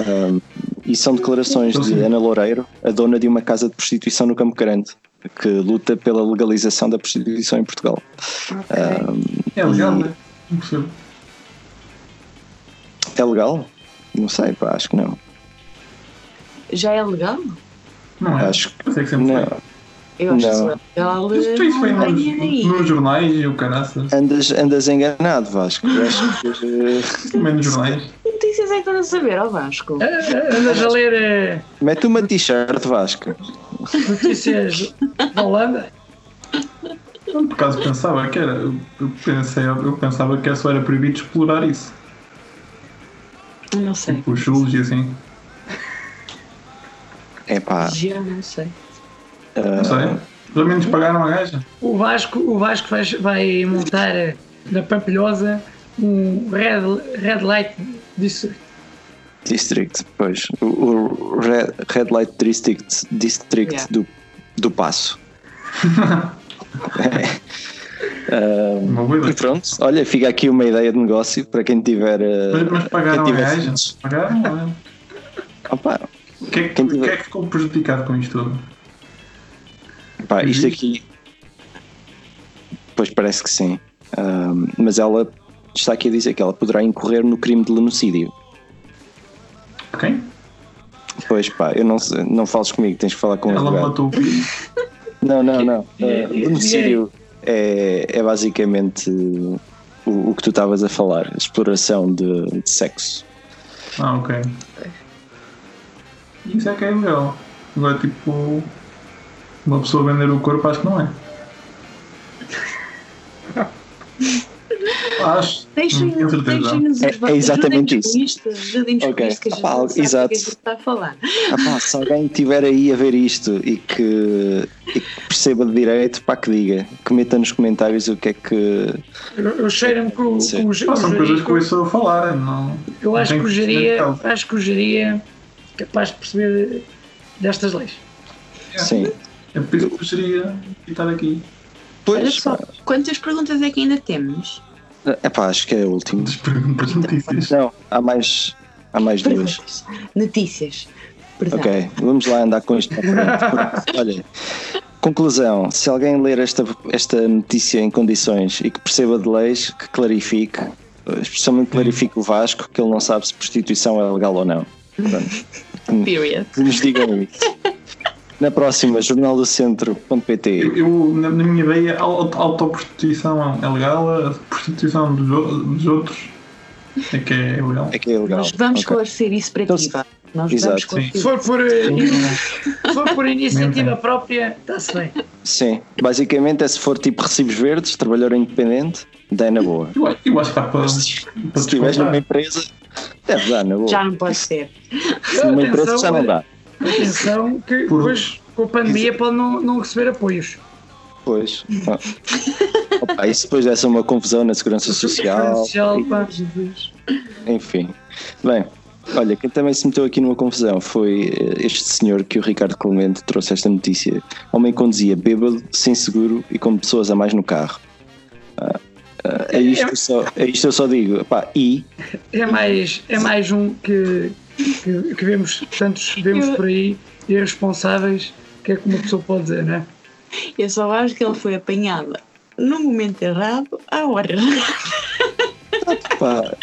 Um, e são declarações de. Ana Loureiro, a dona de uma casa de prostituição no Campo Grande, que luta pela legalização da prostituição em Portugal. Um, É legal, né? Não percebo. é legal? Não sei, pá, acho que não. Já é legal? Não é? Acho que que sempre não. foi. Eu acho Não. que isso é legal. Isso isso foi não nos, nos jornais e o caraças. Andas, andas enganado, Vasco. Acho que, uh, Também nos jornais. Que notícias é que estás a saber, ó Vasco? Ah, Andas a ler eh, Mete uma t-shirt, Vasco. Notícias da Holanda? Por acaso pensava que era. Eu pensei, eu pensava que só era proibido explorar isso. Não sei. Tipo, os chulos e assim. É pá, Já não sei. Não sei. Pelo menos pagaram a gaja. O Vasco, o Vasco vai, vai montar eh, na Pampilhosa um Red, red Light District. District, pois. O, o Red, Red Light District, District Yeah. do, do Passo. Uma boa e ideia. pronto, olha, fica aqui uma ideia de negócio para quem tiver. ah, Mas, mas pagaram a quem tiver. Pagaram? ou é? Opa, O que, é que, Quem tiver- é que ficou prejudicado com isto tudo? pá, isto Uhum. aqui. Pois parece que sim. Mas ela está aqui a dizer que ela poderá incorrer no crime de lenocídio. Ok. Pois pá, eu não, não fales comigo, tens que falar com Ela matou o filho. Não, não, não. O Benefício é, é basicamente o, o que tu estavas a falar, exploração de, de, sexo. Ah, ok. Isso é que é legal. Agora, tipo, uma pessoa vender o corpo, acho que não é. Deixem-nos Tenho certeza. deixem-nos É- os é exatamente ajudem-nos com isto, ajudem-nos Ok. com isto, que a gente sabe exato. o que é que está a falar. Ah pá, se alguém estiver aí a ver isto e que, e que perceba de direito, pá, que diga, que meta nos comentários o que é que. Eu, eu cheiro-me com, com Sim. o, são coisas que ouço a falar. Não, Eu acho não que conhecimento acho que o Jeria é capaz de perceber destas leis. Sim. É por isso que eu gostaria de estar aqui. Olha Pois, só, pá, quantas perguntas é que ainda temos? é pá, acho que é o último. Das perguntas notícias. Não, há mais, há mais duas. Notícias. Perdão. Ok, vamos lá andar com isto para frente. Olha, conclusão: se alguém ler esta, esta notícia em condições e que perceba de leis, que clarifique, especialmente clarifique o Vasco, que ele não sabe se prostituição é legal ou não. Pronto, Period. que nos digam isso. Na próxima, jornaldocentro.pt. Eu, eu, na, minha ideia, a auto- a autoprostituição é legal, a prostituição dos, dos outros é que é legal. É que é legal. Nós vamos Ok. esclarecer isso para Então, ti, vá. Nós exato. vamos Se for por, eh, se for por iniciativa própria, está-se bem. Sim, basicamente é se for tipo recibos verdes, trabalhador independente, dá na boa. Eu, eu acho que dá para, Se estiveres numa empresa, deve dar na boa. Já não pode ser. Numa empresa já não dá. Atenção que Por- depois com a pandemia pode não, não receber apoios. Pois. Ah. Opa, isso depois dessa uma confusão na segurança social. Social, pá. Jesus. Enfim. Bem, olha, quem também se meteu aqui numa confusão foi eh, este senhor que o Ricardo Clemente trouxe esta notícia. Homem conduzia bêbado, sem seguro e com pessoas a mais no carro. Ah, ah, é, isto só, é isto eu só digo. E É mais, é mais um que, que, que vemos, tantos vemos Eu- por aí, irresponsáveis, que é que uma pessoa pode dizer, não é? Eu só acho que ele foi apanhado no momento errado, à hora errada. pá,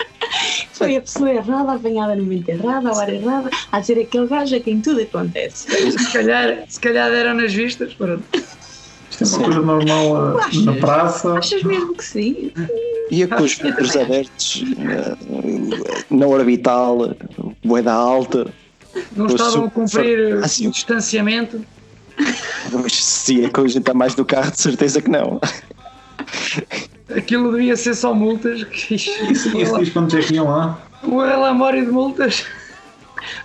Foi a pessoa errada, apanhada no momento errado, à hora errada, a ser aquele gajo a quem tudo acontece. Se calhar, se calhar deram nas vistas, pronto. Isto é uma coisa normal Achas? na praça. Achas mesmo que sim? ia com os vidros abertos eh, na orbital, boeda alta. Não estavam a cumprir Ah, sim. o distanciamento. Mas Se é gente a mais no carro, de certeza que não. Aquilo devia ser só multas. Que Isso, isso diz quantos é que iam lá? O relatório de multas.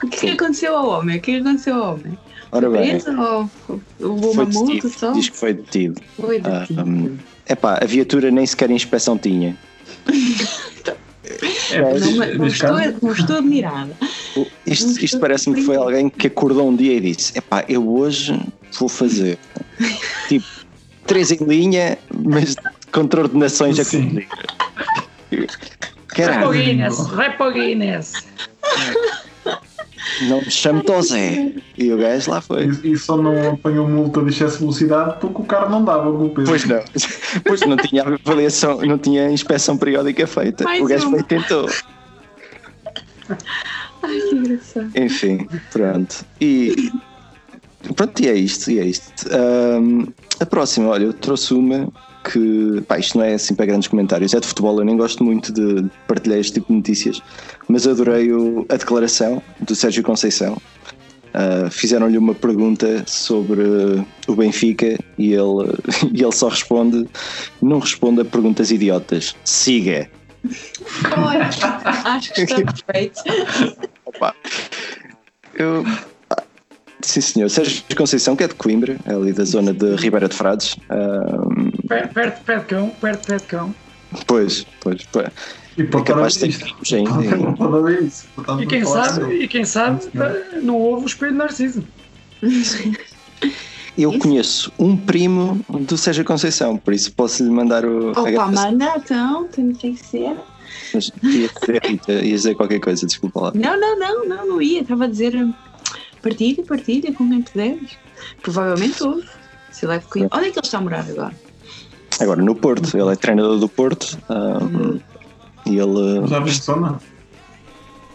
O que é que aconteceu ao homem? O que é que aconteceu ao homem? Ora bem, ou uma multa detido. só? Diz que foi detido. Foi Ah, detido. hum, epá, a viatura nem sequer inspeção tinha. É, Não, mas não, estou, não estou admirada. Isto, isto parece-me que foi alguém que acordou um dia e disse: Epá, eu hoje vou fazer tipo três em linha, mas com coordenações a Sim. conduzir. Vai para o Caralho, Guinness. Vai para o Guinness. não me chame Tosé. E o gajo lá foi. E, e só não apanhou multa de excesso de velocidade porque o carro não dava com o peso. Pois não, pois não tinha avaliação, não tinha inspeção periódica feita. Mais o gajo foi e tentou. Ai, que engraçado. Enfim, pronto. E pronto, e é isto, e é isto. Ahm, a próxima, olha, eu trouxe uma que, pá, isto não é assim para grandes comentários, é de futebol, eu nem gosto muito de partilhar este tipo de notícias, mas adorei o- a declaração do Sérgio Conceição. Ah, Fizeram-lhe uma pergunta sobre o Benfica e ele, e ele só responde: não responde a perguntas idiotas, siga. Olha, acho que está perfeito. Opa. Eu. ah, Sim, senhor. Sérgio Conceição, que é de Coimbra, é ali da zona de Ribeira de Frades. Ahm, Perto, perto, perto de cão. Perto, perto de cão. pois, pois, pois. E É pode capaz de ter ainda. E quem sabe, e quem sabe não houve o espelho de Narciso. Eu Isso. conheço um primo do Sérgio Conceição, por isso posso lhe mandar o. Opa, manda então, tem que ser. Mas ia dizer, ia dizer qualquer coisa, desculpa lá. Não, não, não, não, não ia. Estava a dizer hum, partilha, partilha com quem puderes. Provavelmente houve. Se ele é de Coimbra. Onde é que ele está a morar agora? Agora no Porto, ele é treinador do Porto ahm, e ele. Já viste zona?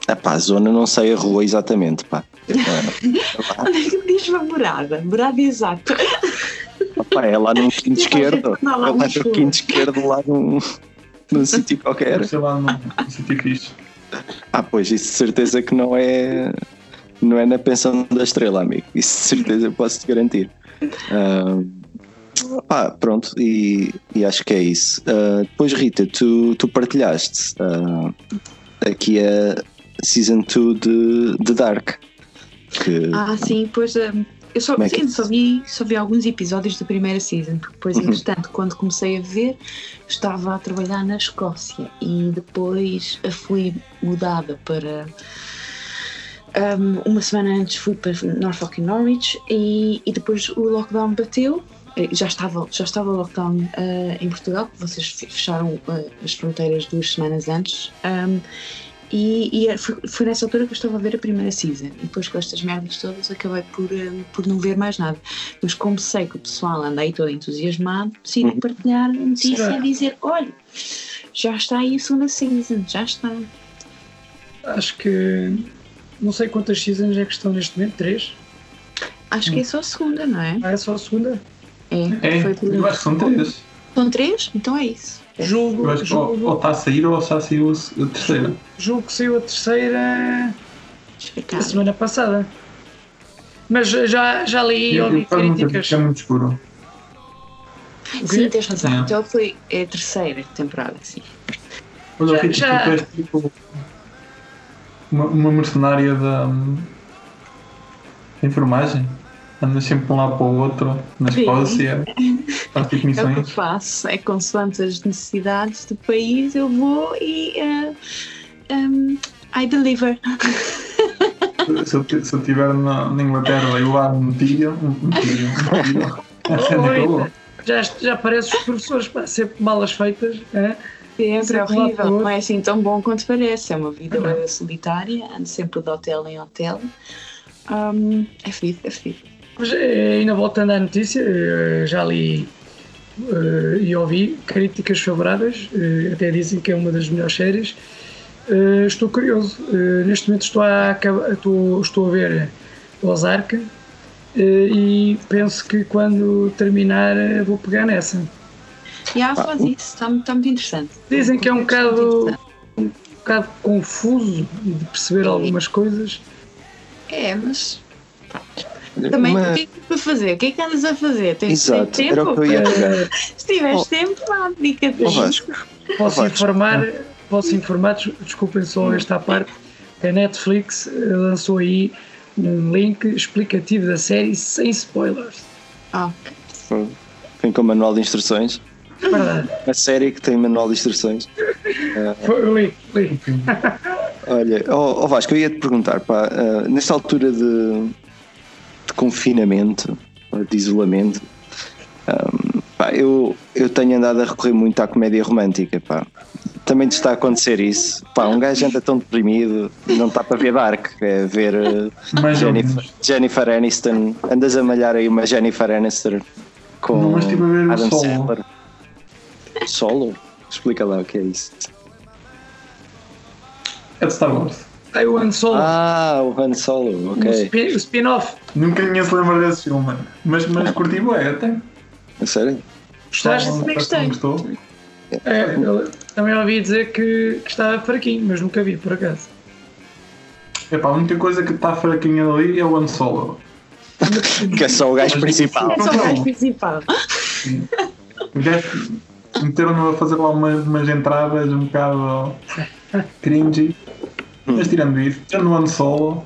Ah, pá, a zona não sei a rua exatamente, pá. Ah, Onde é que diz uma morada? Morada exata. Pá, é lá num quinto esquerdo. É lá lá um no quinto esquerdo, lá num, num sítio qualquer. Sei lá, no no sítio fixe. Ah, pois, isso de certeza que não é. Não é na pensão da estrela, amigo. Isso de certeza eu posso te garantir. Ah, Pá, pronto, e, e acho que é isso. Uh, depois, Rita, tu, tu partilhaste uh, aqui a Season 2 de, de Dark. Que, Ah, sim, pois hum, eu só, é sim, só, vi, só vi alguns episódios da primeira season, porque depois, Uhum. entretanto, quando comecei a ver, estava a trabalhar na Escócia e depois fui mudada para. hum, uma semana antes fui para Norfolk e Norwich e, e depois o lockdown bateu. Eh, Já estava, já estava o lockdown eh, em Portugal, vocês fe- fecharam eh, as fronteiras duas semanas antes. hum, e, e é- foi, foi nessa altura que eu estava a ver a primeira season. E depois com estas merdas todas acabei por, eh, por não ver mais nada. Mas como sei que o pessoal anda aí todo entusiasmado, decidi Uhum. partilhar a notícia e dizer: olha, já está aí a segunda season, já está. Acho que não sei quantas seasons é que estão neste momento, três. Acho que é só a segunda, não é? Ah, é só a segunda. É, É, foi eu acho que são três. São três? Então é isso. Julgo, Eu acho que ou está a sair ou já saiu a terceira. julgo que saiu a terceira a semana passada. Mas já, já li e ouvi vi, críticas. é muito escuro. Sim, tens razão. É. Então foi é a terceira temporada, sim. Olha, Já- Rita, já- tu és tipo uma, uma mercenária da, da enfermagem. Andas sempre de um lado para o outro, na Sim. Escócia, faz tipo É o que eu missões. faço, é consoante as necessidades do país, eu vou e eh, um, I deliver. Se eu, se eu estiver na, na Inglaterra e levar um tiro, um, tiro, um tiro, é Oi, eu já, já aparecem os professores, pá, sempre malas feitas. É? Sempre é Sempre para o horrível, não é assim tão bom quanto parece. É uma vida bué solitária, ando sempre de hotel em hotel. Um, é fedido, é fedido. Mas eh, ainda voltando à notícia, eh, já li eh, e ouvi críticas favoráveis, até dizem que é uma das melhores séries. Estou curioso, neste momento estou a, estou, estou a ver Ozark e penso que quando terminar vou pegar nessa. E ah, faz isso, está tá muito interessante. Dizem que é um Muito bocado, um bocado confuso de perceber algumas coisas. É, mas também Mas- o que é que para fazer? O que é que andas a fazer? Tens Exato, tens era o tempo? que eu ia pegar. Se tiveres Oh. tempo, vá, dedica-te. Vasco, Posso Vasco. informar, posso informar, des- desculpem só esta parte, a Netflix eh, lançou aí um link explicativo da série sem spoilers. Ah, vem com manual de instruções. Verdade. A série que tem manual de instruções. Foi, li, li. Olha, ó ó Vasco, eu ia te perguntar, pá, ah, nesta altura de confinamento, de isolamento, ahm, pá, eu, eu tenho andado a recorrer muito à comédia romântica, pá. Também te está a acontecer isso. Pá, um gajo anda tão deprimido, não está para ver Dark, é ver ou Jennifer. Jennifer Aniston. Andas a malhar aí uma Jennifer Aniston com Não, mas estive a ver Adam Solo. Sandler. Solo? Explica lá o que é isso. É de Star Wars. Aí o Han Solo, Ah, o Han Solo, o ok. spin- o spin-off. Nunca ninguém se lembra desse filme, mas, mas curti bué até. A sério? Gostaste? também que não gostei. gostou. É, eu também ouvi dizer que, que estava fraquinho, mas nunca vi, por acaso. Epá, a única coisa que está fraquinha ali é o Han Solo. Que é só o gajo principal. é só o gajo principal. O gajo meteram-no a fazer lá umas, umas entradas um bocado cringy. Mas tirando isso, tirando o Han Solo,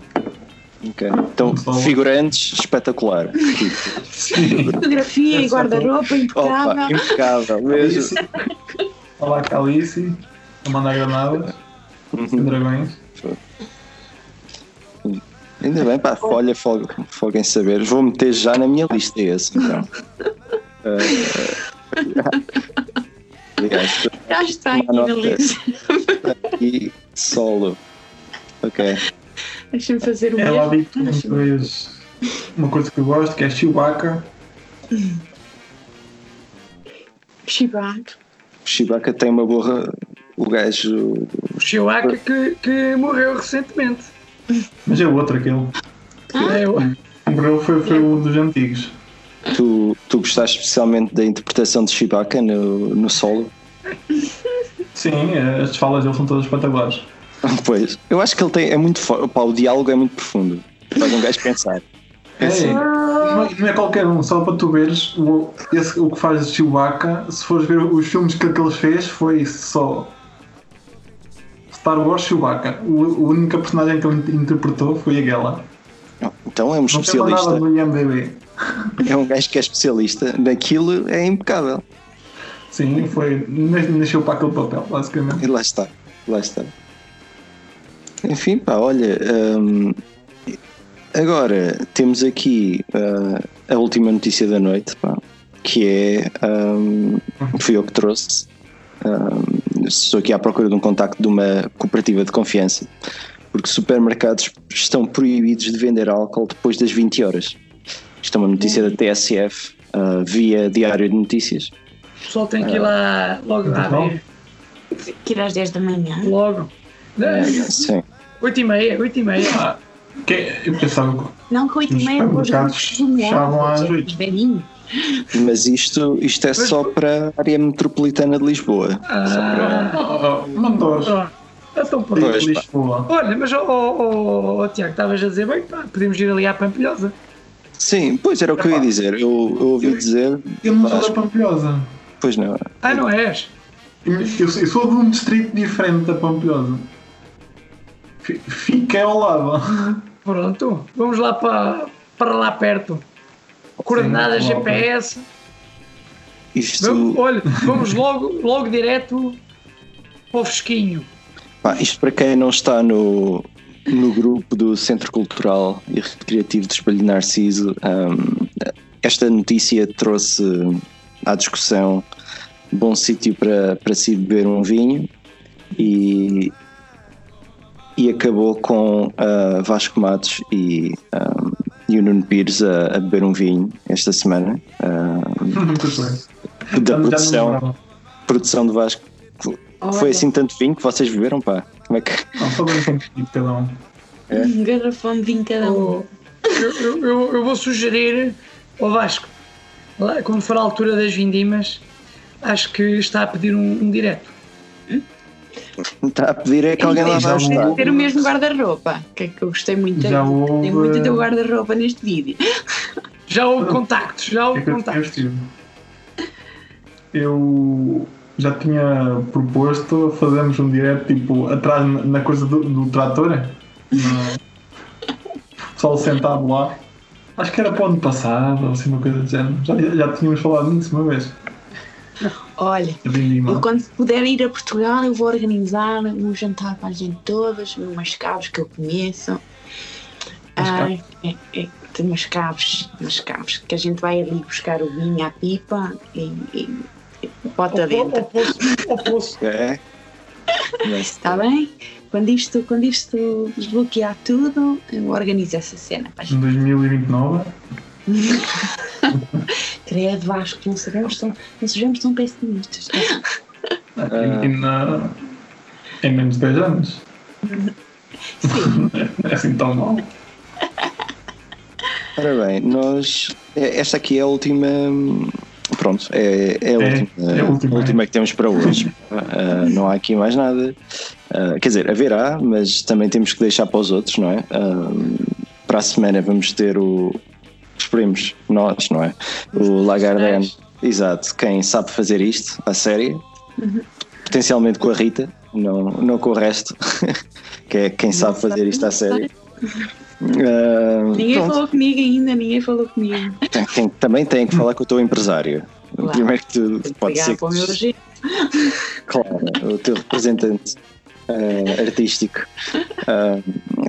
Ok. Então, Solo. figurantes, espetacular. Fotografia e guarda-roupa impecável. Opa, impecável. Mesmo. Alice. Olha lá a Calice a mandar granadas, Uhum. dragões. Ainda bem, pá, olha, folga, folga em saber. Vou meter já na minha lista esse. Então. Uh, aliás, Já está aqui na lista. e solo. Ok. Deixa-me fazer o É lá mesmo. muitas vezes uma coisa que eu gosto, que é Chewbacca. Chewbacca. Chewbacca tem uma boa. O gajo. O Chewbacca que, que morreu recentemente. Mas é outro aquele. É, o- Morreu foi, foi um dos antigos. Tu, tu gostaste especialmente da interpretação de Chewbacca no, no solo? Sim, é, as falas dele são todas espetaculares. Pois. Eu acho que ele tem. É muito forte. Pá, o diálogo é muito profundo. Faz um gajo pensar. É, não, é- não é qualquer um, só para tu veres o, esse, o que faz de Chewbacca, se fores ver os filmes que, ele fez, foi só Star Wars Chewbacca. O, a única personagem que ele interpretou foi aquela. Então é um Não especialista. nada no IMDB. É um gajo que é especialista. Naquilo é impecável. Sim, foi. Nasceu para aquele papel, basicamente. E lá está. Lá está. Enfim, pá, olha. hum, agora temos aqui ah, a última notícia da noite, pá, que é. hum, fui eu que trouxe. Hum, estou aqui à procura de um contacto de uma cooperativa de confiança, porque supermercados estão proibidos de vender álcool depois das 20 horas. Isto é uma notícia da TSF ah, via Diário de Notícias. O pessoal tem que ir lá logo Então, abrir. Que ir às 10 da manhã. Logo. Sim. 8 e meia, 8 e meia. Ah, que, eu pensava que Não, com 8 e Os meia supermercados fechavam às oito. velhinho. Mas isto, isto é só para a área metropolitana de Lisboa. Ah, Oh, oh. Então pronto. Pois, pá. Lisboa. Olha, mas ó oh, oh, oh, Tiago, estavas a dizer bem, pá, podemos ir ali à Pampilhosa. Sim, pois era o que eu ia dizer. Eu, eu ouvi dizer, Eu não sou da Pampilhosa. pois não. Ah, não és? Eu, eu sou de um distrito diferente da Pampilhosa. Fi- Fica ao lado. Pronto, vamos lá para, para lá perto. Coordenadas Sim. GPS. Isto, Vamos, olha, vamos logo, logo direto para o Fresquinho. pá, isto para quem não está no, no grupo do Centro Cultural e Recreativo do Espelho de Narciso, hum, esta notícia trouxe à discussão bom sítio para, para se beber um vinho e, e acabou com ah, Vasco Matos e, hum, e o Nuno Pires a, a beber um vinho esta semana. bem. da produção, produção do Vasco. Foi assim tanto vinho que vocês beberam, pá? Como é que. Não, cada um. Um garrafão de vinho cada um. Eu, eu, eu- eu vou sugerir ao Vasco, lá, quando for a altura das vindimas, acho que está a pedir um, um direto. Está a pedir é que alguém lá Já vai ajudar. ter o mesmo guarda-roupa, que é que eu gostei muito. Já Tem houve- muito do guarda-roupa neste vídeo. Já houve contactos, já É houve eu- eu contactos. estive. Eu já tinha proposto fazermos um direto tipo atrás na, coisa do, do trator. No, o pessoal sentado lá. Acho que era para o ano passado, ou assim uma coisa do género. Já, já tínhamos falado nisso uma vez. Olha, Eu quando puder ir a Portugal, eu vou organizar um jantar para a gente todas, umas caves que eu conheço. Ah, é, é, tem umas caves, umas caves, que a gente vai ali buscar o vinho à pipa e, e, e bota dentro. É. Mas, Está bem? Quando isto, quando isto desbloquear tudo, eu organizo essa cena Em gente. 2029. Credo, Vasco, não sabemos tão, não sejamos tão pessimistas. Aqui na, em menos de 10 anos. Sim, Não é assim tão mal. ora bem, nós. é- Esta aqui é a última. Pronto, é, é, a, É, última, é a última, a última que temos para hoje. Ah, não há aqui mais nada. Ah, quer dizer, haverá, mas também temos que deixar para os outros, não é? Ah, para a semana vamos ter o. Esperemos, nós, não é? O Lagardère. Exato, quem sabe fazer isto, a série. Potencialmente com a Rita, não, não com o resto, que é quem sabe fazer isto a sério. Ah, ninguém pronto. falou comigo ainda, ninguém falou comigo. Tem- tem- também tem que falar com o teu empresário. Claro. Primeiro que que pode ser que, claro, o teu representante eh, artístico. Ah,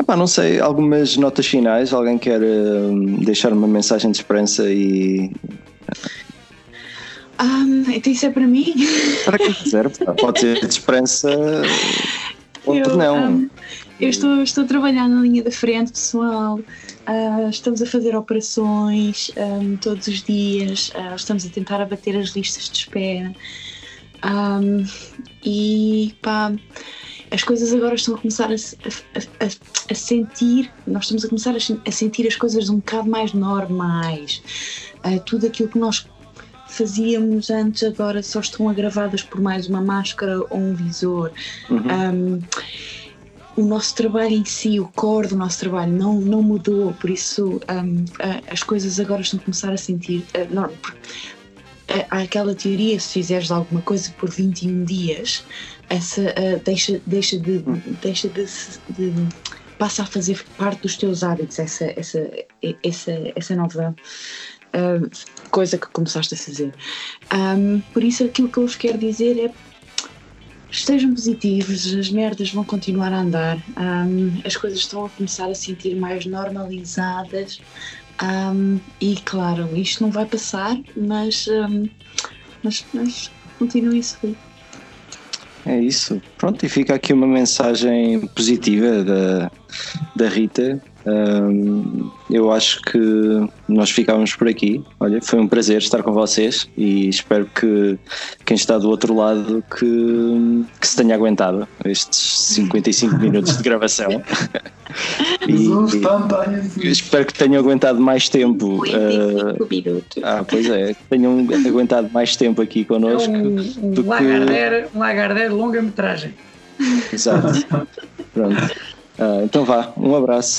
epá, não sei, algumas notas finais. Alguém quer eh, deixar uma mensagem de esperança e Ah, então isso é para mim? para quem quiser, pode ser de esperança ou Eu, não. ah, eu estou, estou a trabalhar na linha da frente, pessoal. Ah, estamos a fazer operações ah, todos os dias. Ah, estamos a tentar abater as listas de espera. Ah, e pá, as coisas agora estão a começar a, a- a- a sentir, nós estamos a começar a, sen- a sentir as coisas um bocado mais normais. Ah, tudo aquilo que nós fazíamos antes agora só estão agravadas por mais uma máscara ou um visor. Uhum. Um, o nosso trabalho em si, o core do nosso trabalho não, não mudou, por isso um, as coisas agora estão a começar a sentir. Uh, não, há aquela teoria, se fizeres alguma coisa por 21 dias, essa uh, deixa, deixa de. Deixa de, de, passa a fazer parte dos teus hábitos, essa, essa, essa, essa nova uh, coisa que começaste a fazer. Um, por isso, aquilo que eu vos quero dizer é estejam positivos, as merdas vão continuar a andar, um, as coisas estão a começar a sentir mais normalizadas um, e claro, isto não vai passar, mas, um, mas, mas continuem a sorrir. É isso. Pronto, e fica aqui uma mensagem positiva da, da Rita um, eu acho que nós ficávamos por aqui. Olha, foi um prazer estar com vocês e espero que quem está do outro lado que, que se tenha aguentado estes 55 minutos de gravação. e, espero que tenham aguentado mais tempo. 55 uh, minutos. Ah, pois é, que tenham aguentado mais tempo aqui connosco. É um, um, Lagardère, um Lagardère longa-metragem. Exato. Pronto. Ah, então vá, um abraço.